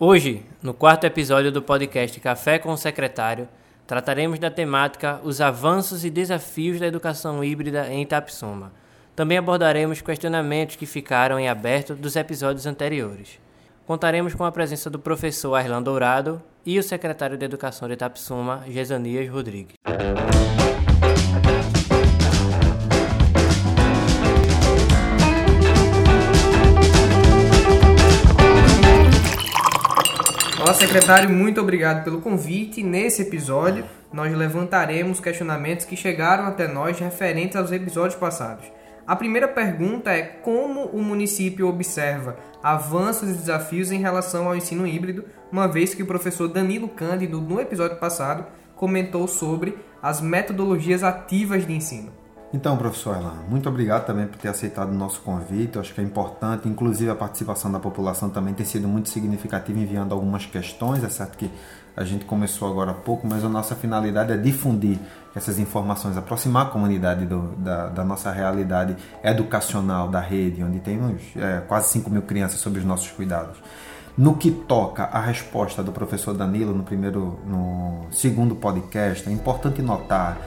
Hoje, no quarto episódio do podcast Café com o Secretário, trataremos da temática Os avanços e desafios da educação híbrida em Itapsuma. Também abordaremos questionamentos que ficaram em aberto dos episódios anteriores. Contaremos com a presença do professor Arlan Dourado e o secretário de Educação de Itapsuma, Gesanias Rodrigues. Olá, secretário, muito obrigado pelo convite. Nesse episódio, nós levantaremos questionamentos que chegaram até nós referentes aos episódios passados. A primeira pergunta é como o município observa avanços e desafios em relação ao ensino híbrido, uma vez que o professor Danilo Cândido, no episódio passado, comentou sobre as metodologias ativas de ensino. Então, professor Elan, muito obrigado também por ter aceitado o nosso convite. Eu acho que é importante, inclusive a participação da população também tem sido muito significativa enviando algumas questões. É certo que a gente começou agora há pouco, mas a nossa finalidade é difundir essas informações, aproximar a comunidade do, da, da, nossa realidade educacional da rede, onde temos é, quase 5 mil crianças sob os nossos cuidados. No que toca a resposta do professor Danilo no primeiro, no segundo podcast, é importante notar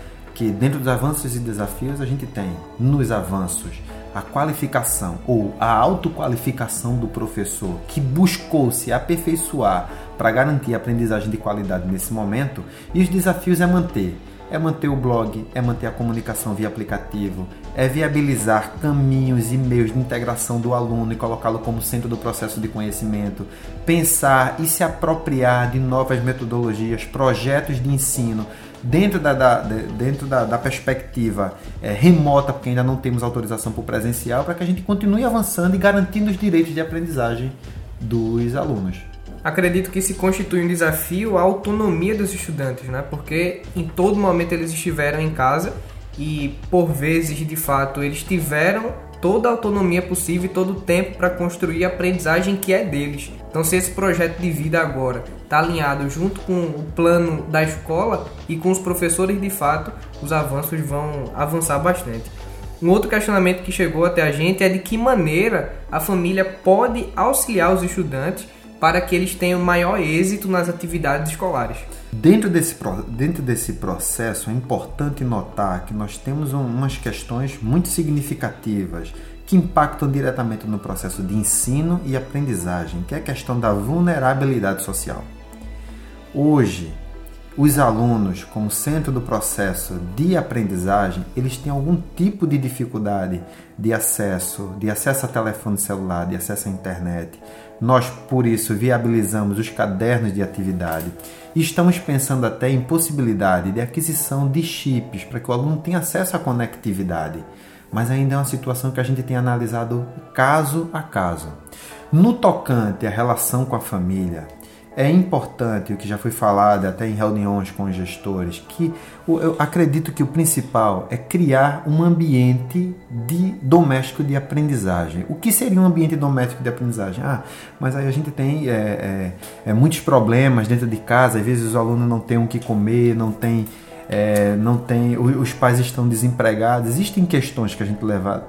que dentro dos avanços e desafios a gente tem nos avanços a qualificação ou a autoqualificação do professor que buscou se aperfeiçoar para garantir a aprendizagem de qualidade nesse momento e os desafios é manter. É manter o blog, é manter a comunicação via aplicativo, é viabilizar caminhos e meios de integração do aluno e colocá-lo como centro do processo de conhecimento, pensar e se apropriar de novas metodologias, projetos de ensino dentro da, da dentro da, da perspectiva é, remota, porque ainda não temos autorização para o presencial, para que a gente continue avançando e garantindo os direitos de aprendizagem dos alunos. Acredito que se constitui um desafio a autonomia dos estudantes, né? porque em todo momento eles estiveram em casa e por vezes, de fato, eles tiveram toda a autonomia possível e todo o tempo para construir a aprendizagem que é deles. Então, se esse projeto de vida agora está alinhado junto com o plano da escola e com os professores, de fato, os avanços vão avançar bastante. Um outro questionamento que chegou até a gente é de que maneira a família pode auxiliar os estudantes para que eles tenham maior êxito nas atividades escolares. Dentro desse, dentro desse processo, é importante notar que nós temos umas questões muito significativas que impactam diretamente no processo de ensino e aprendizagem, que é a questão da vulnerabilidade social. Hoje, os alunos, como centro do processo de aprendizagem, eles têm algum tipo de dificuldade de acesso, de acesso a telefone celular, de acesso à internet, nós, por isso, viabilizamos os cadernos de atividade e estamos pensando até em possibilidade de aquisição de chips para que o aluno tenha acesso à conectividade. Mas ainda é uma situação que a gente tem analisado caso a caso. No tocante à relação com a família, é importante, o que já foi falado até em reuniões com gestores, que eu acredito que o principal é criar um ambiente de doméstico de aprendizagem. O que seria um ambiente doméstico de aprendizagem? Ah, mas aí a gente tem é, é, é, muitos problemas dentro de casa, às vezes os alunos não têm o que comer, não tem, é, não tem, os pais estão desempregados. Existem questões que a gente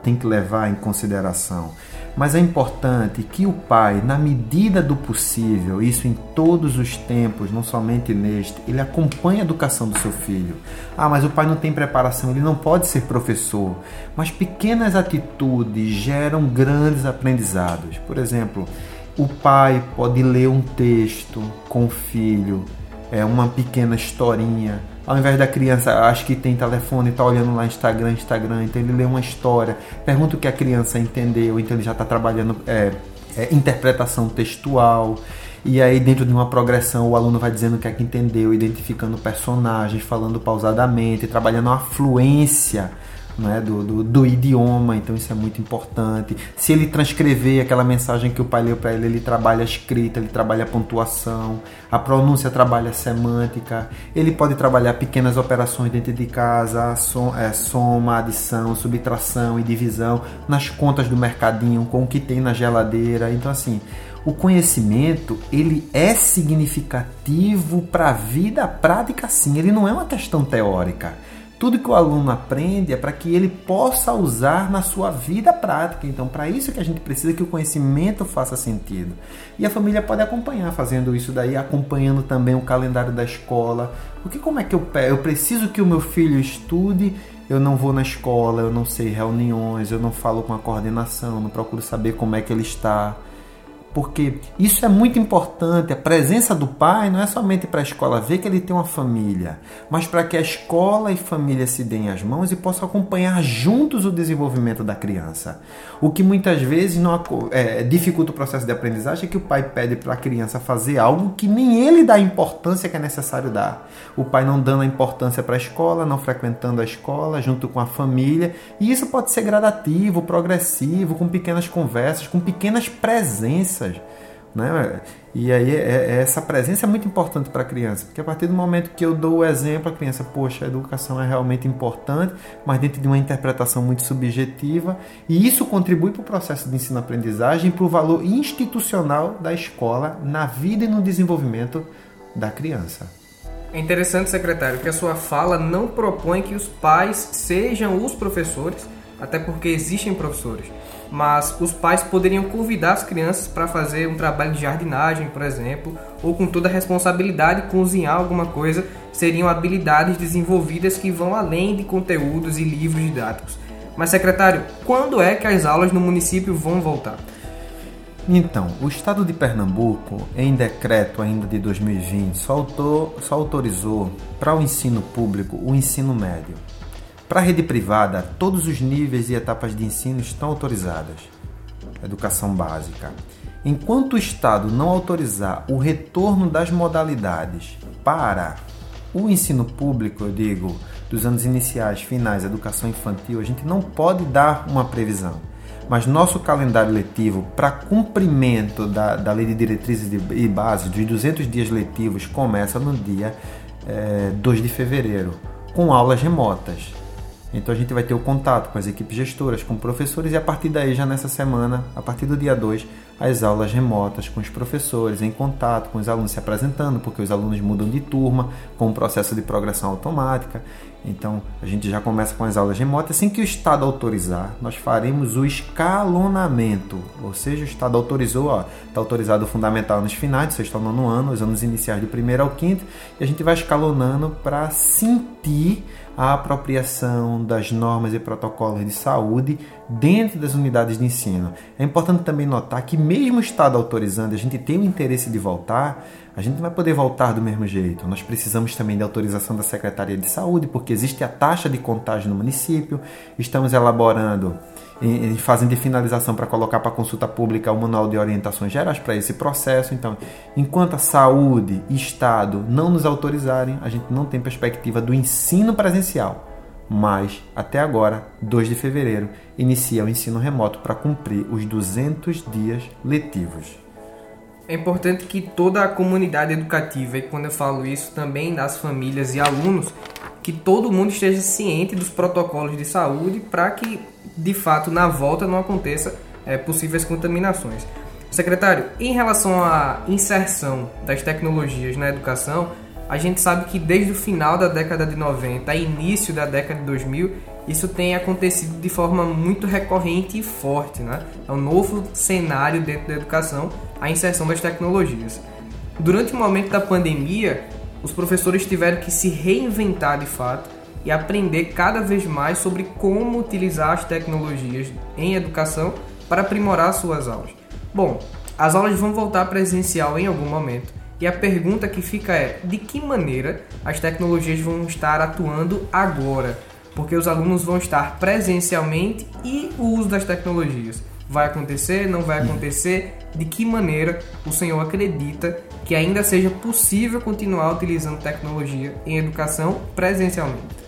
tem que levar em consideração. Mas é importante que o pai, na medida do possível, isso em todos os tempos, não somente neste, ele acompanhe a educação do seu filho. Ah, mas o pai não tem preparação, ele não pode ser professor. Mas pequenas atitudes geram grandes aprendizados. Por exemplo, o pai pode ler um texto com o filho, é uma pequena historinha ao invés da criança, acho que tem telefone, está olhando lá Instagram, Instagram, então ele lê uma história, pergunta o que a criança entendeu, então ele já está trabalhando é, é, interpretação textual. E aí, dentro de uma progressão, o aluno vai dizendo o que é que entendeu, identificando personagens, falando pausadamente, trabalhando a fluência né, do, do, do, idioma, então isso é muito importante. Se ele transcrever aquela mensagem que o pai leu para ele, ele trabalha a escrita, ele trabalha a pontuação, a pronúncia trabalha a semântica, ele pode trabalhar pequenas operações dentro de casa, som, é, soma, adição, subtração e divisão nas contas do mercadinho, com o que tem na geladeira. Então, assim, o conhecimento ele é significativo para a vida prática, sim, ele não é uma questão teórica tudo que o aluno aprende é para que ele possa usar na sua vida prática. Então, para isso que a gente precisa que o conhecimento faça sentido. E a família pode acompanhar fazendo isso daí, acompanhando também o calendário da escola. Porque como é que eu eu preciso que o meu filho estude eu não vou na escola, eu não sei reuniões, eu não falo com a coordenação, não procuro saber como é que ele está porque isso é muito importante. A presença do pai não é somente para a escola ver que ele tem uma família, mas para que a escola e família se deem as mãos e possam acompanhar juntos o desenvolvimento da criança. O que muitas vezes não é, dificulta o processo de aprendizagem é que o pai pede para a criança fazer algo que nem ele dá a importância que é necessário dar. O pai não dando a importância para a escola, não frequentando a escola junto com a família, e isso pode ser gradativo, progressivo, com pequenas conversas, com pequenas presenças né? E aí é, é, essa presença é muito importante para a criança, porque a partir do momento que eu dou o exemplo, a criança, poxa, a educação é realmente importante, mas dentro de uma interpretação muito subjetiva, e isso contribui para o processo de ensino-aprendizagem e para o valor institucional da escola na vida e no desenvolvimento da criança. É interessante, secretário, que a sua fala não propõe que os pais sejam os professores, até porque existem professores mas os pais poderiam convidar as crianças para fazer um trabalho de jardinagem, por exemplo, ou com toda a responsabilidade cozinhar alguma coisa, seriam habilidades desenvolvidas que vão além de conteúdos e livros didáticos. Mas secretário, quando é que as aulas no município vão voltar? Então, o Estado de Pernambuco, em decreto ainda de 2020, só, autor, só autorizou para o ensino público o ensino médio. Para a rede privada, todos os níveis e etapas de ensino estão autorizadas. Educação básica. Enquanto o Estado não autorizar o retorno das modalidades para o ensino público, eu digo, dos anos iniciais, finais, educação infantil, a gente não pode dar uma previsão. Mas nosso calendário letivo para cumprimento da, da lei de diretrizes e bases dos 200 dias letivos começa no dia é, eh, 2 de fevereiro, com aulas remotas. Então a gente vai ter o contato com as equipes gestoras, com professores e a partir daí, já nessa semana, a partir do dia 2, as aulas remotas com os professores, em contato com os alunos se apresentando, porque os alunos mudam de turma com o processo de progressão automática. Então a gente já começa com as aulas remotas. Assim que o Estado autorizar, nós faremos o escalonamento, ou seja, o Estado autorizou, está autorizado o fundamental nos finais do sexto ao nono ano, os anos iniciais do primeiro ao quinto, e a gente vai escalonando para sentir a apropriação das normas e protocolos de saúde dentro das unidades de ensino. É importante também notar que, mesmo Estado autorizando, a gente tem o interesse de voltar, a gente não vai poder voltar do mesmo jeito. Nós precisamos também da autorização da Secretaria de Saúde, porque existe a taxa de contágio no município, estamos elaborando em, fazem de finalização para colocar para consulta pública o manual de orientações gerais para esse processo. Então, enquanto a saúde e Estado não nos autorizarem, a gente não tem perspectiva do ensino presencial. Mas, até agora, 2 de fevereiro, inicia o ensino remoto para cumprir os 200 dias letivos. É importante que toda a comunidade educativa, e quando eu falo isso também das famílias e alunos, que todo mundo esteja ciente dos protocolos de saúde para que de fato na volta não aconteça é, possíveis contaminações. Secretário, em relação à inserção das tecnologias na educação, a gente sabe que desde o final da década de 90 e início da década de 2000, isso tem acontecido de forma muito recorrente e forte. Né? É um novo cenário dentro da educação, a inserção das tecnologias. Durante o momento da pandemia, os professores tiveram que se reinventar de fato e aprender cada vez mais sobre como utilizar as tecnologias em educação para aprimorar suas aulas. Bom, as aulas vão voltar presencial em algum momento e a pergunta que fica é: de que maneira as tecnologias vão estar atuando agora? Porque os alunos vão estar presencialmente e o uso das tecnologias vai acontecer, não vai acontecer? De que maneira o senhor acredita que ainda seja possível continuar utilizando tecnologia em educação presencialmente?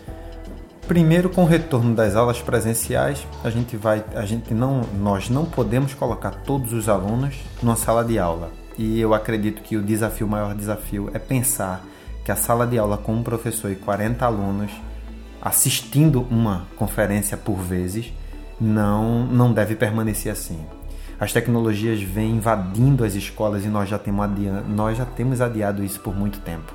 Primeiro, com o retorno das aulas presenciais, a gente vai, a gente não, nós não podemos colocar todos os alunos numa sala de aula. E eu acredito que o desafio, o maior desafio, é pensar que a sala de aula com um professor e 40 alunos assistindo uma conferência por vezes não não deve permanecer assim. As tecnologias vêm invadindo as escolas e nós já temos adiado, nós já temos adiado isso por muito tempo.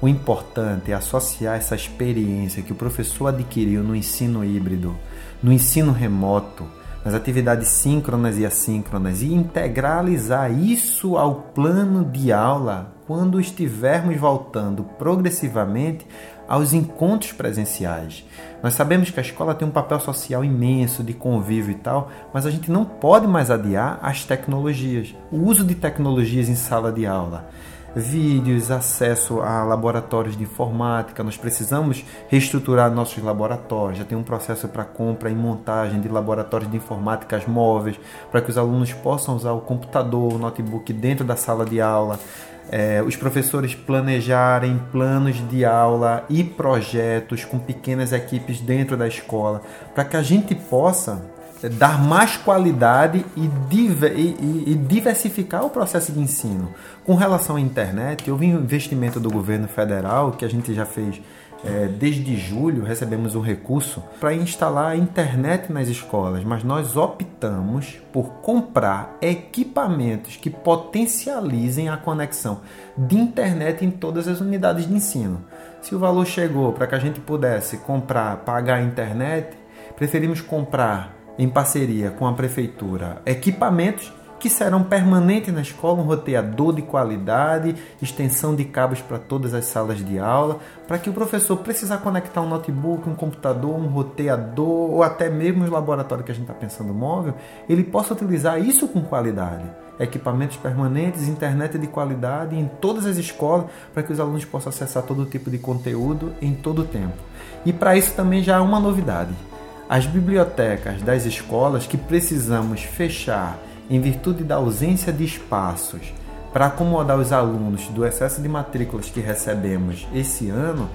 O importante é associar essa experiência que o professor adquiriu no ensino híbrido, no ensino remoto, nas atividades síncronas e assíncronas e integralizar isso ao plano de aula quando estivermos voltando progressivamente aos encontros presenciais. Nós sabemos que a escola tem um papel social imenso de convívio e tal, mas a gente não pode mais adiar as tecnologias, o uso de tecnologias em sala de aula vídeos, acesso a laboratórios de informática. Nós precisamos reestruturar nossos laboratórios. Já tem um processo para compra e montagem de laboratórios de informáticas móveis, para que os alunos possam usar o computador, o notebook dentro da sala de aula. É, os professores planejarem planos de aula e projetos com pequenas equipes dentro da escola, para que a gente possa dar mais qualidade e, diver, e, e, diversificar o processo de ensino. Com relação à internet, houve um investimento do governo federal que a gente já fez é, desde julho, recebemos um recurso para instalar a internet nas escolas, mas nós optamos por comprar equipamentos que potencializem a conexão de internet em todas as unidades de ensino. Se o valor chegou para que a gente pudesse comprar, pagar a internet, preferimos comprar em parceria com a prefeitura, equipamentos que serão permanentes na escola, um roteador de qualidade, extensão de cabos para todas as salas de aula, para que o professor precisar conectar um notebook, um computador, um roteador ou até mesmo os laboratórios que a gente está pensando móvel, ele possa utilizar isso com qualidade. Equipamentos permanentes, internet de qualidade em todas as escolas, para que os alunos possam acessar todo tipo de conteúdo em todo o tempo. E para isso também já há uma novidade as bibliotecas das escolas que precisamos fechar em virtude da ausência de espaços para acomodar os alunos do excesso de matrículas que recebemos esse ano,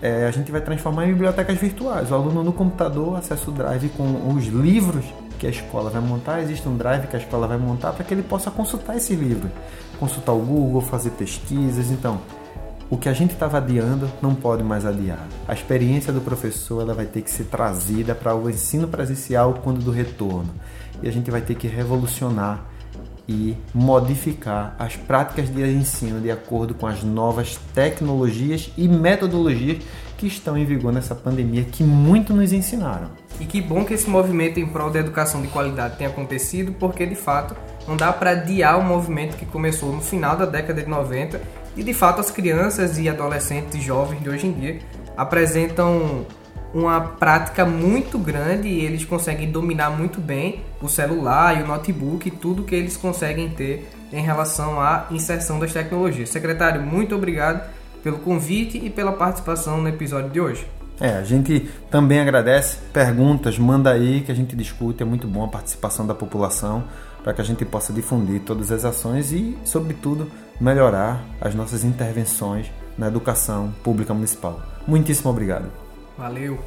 é, a gente vai transformar em bibliotecas virtuais. O aluno no computador acessa o drive com os livros que a escola vai montar, existe um drive que a escola vai montar para que ele possa consultar esse livro, consultar o Google, fazer pesquisas. Então, o que a gente estava adiando não pode mais adiar. A experiência do professor ela vai ter que ser trazida para o ensino presencial quando do retorno. E a gente vai ter que revolucionar e modificar as práticas de ensino de acordo com as novas tecnologias e metodologias que estão em vigor nessa pandemia que muito nos ensinaram. E que bom que esse movimento em prol da educação de qualidade tenha acontecido, porque de fato não dá para adiar o movimento que começou no final da década de 90 e de fato as crianças e adolescentes jovens de hoje em dia apresentam uma prática muito grande e eles conseguem dominar muito bem o celular e o notebook e tudo que eles conseguem ter em relação à inserção das tecnologias. Secretário, muito obrigado pelo convite e pela participação no episódio de hoje. É, a gente também agradece perguntas, manda aí que a gente discute, é muito bom a participação da população para que a gente possa difundir todas as ações e, sobretudo, melhorar as nossas intervenções na educação pública municipal. Muitíssimo obrigado. Valeu!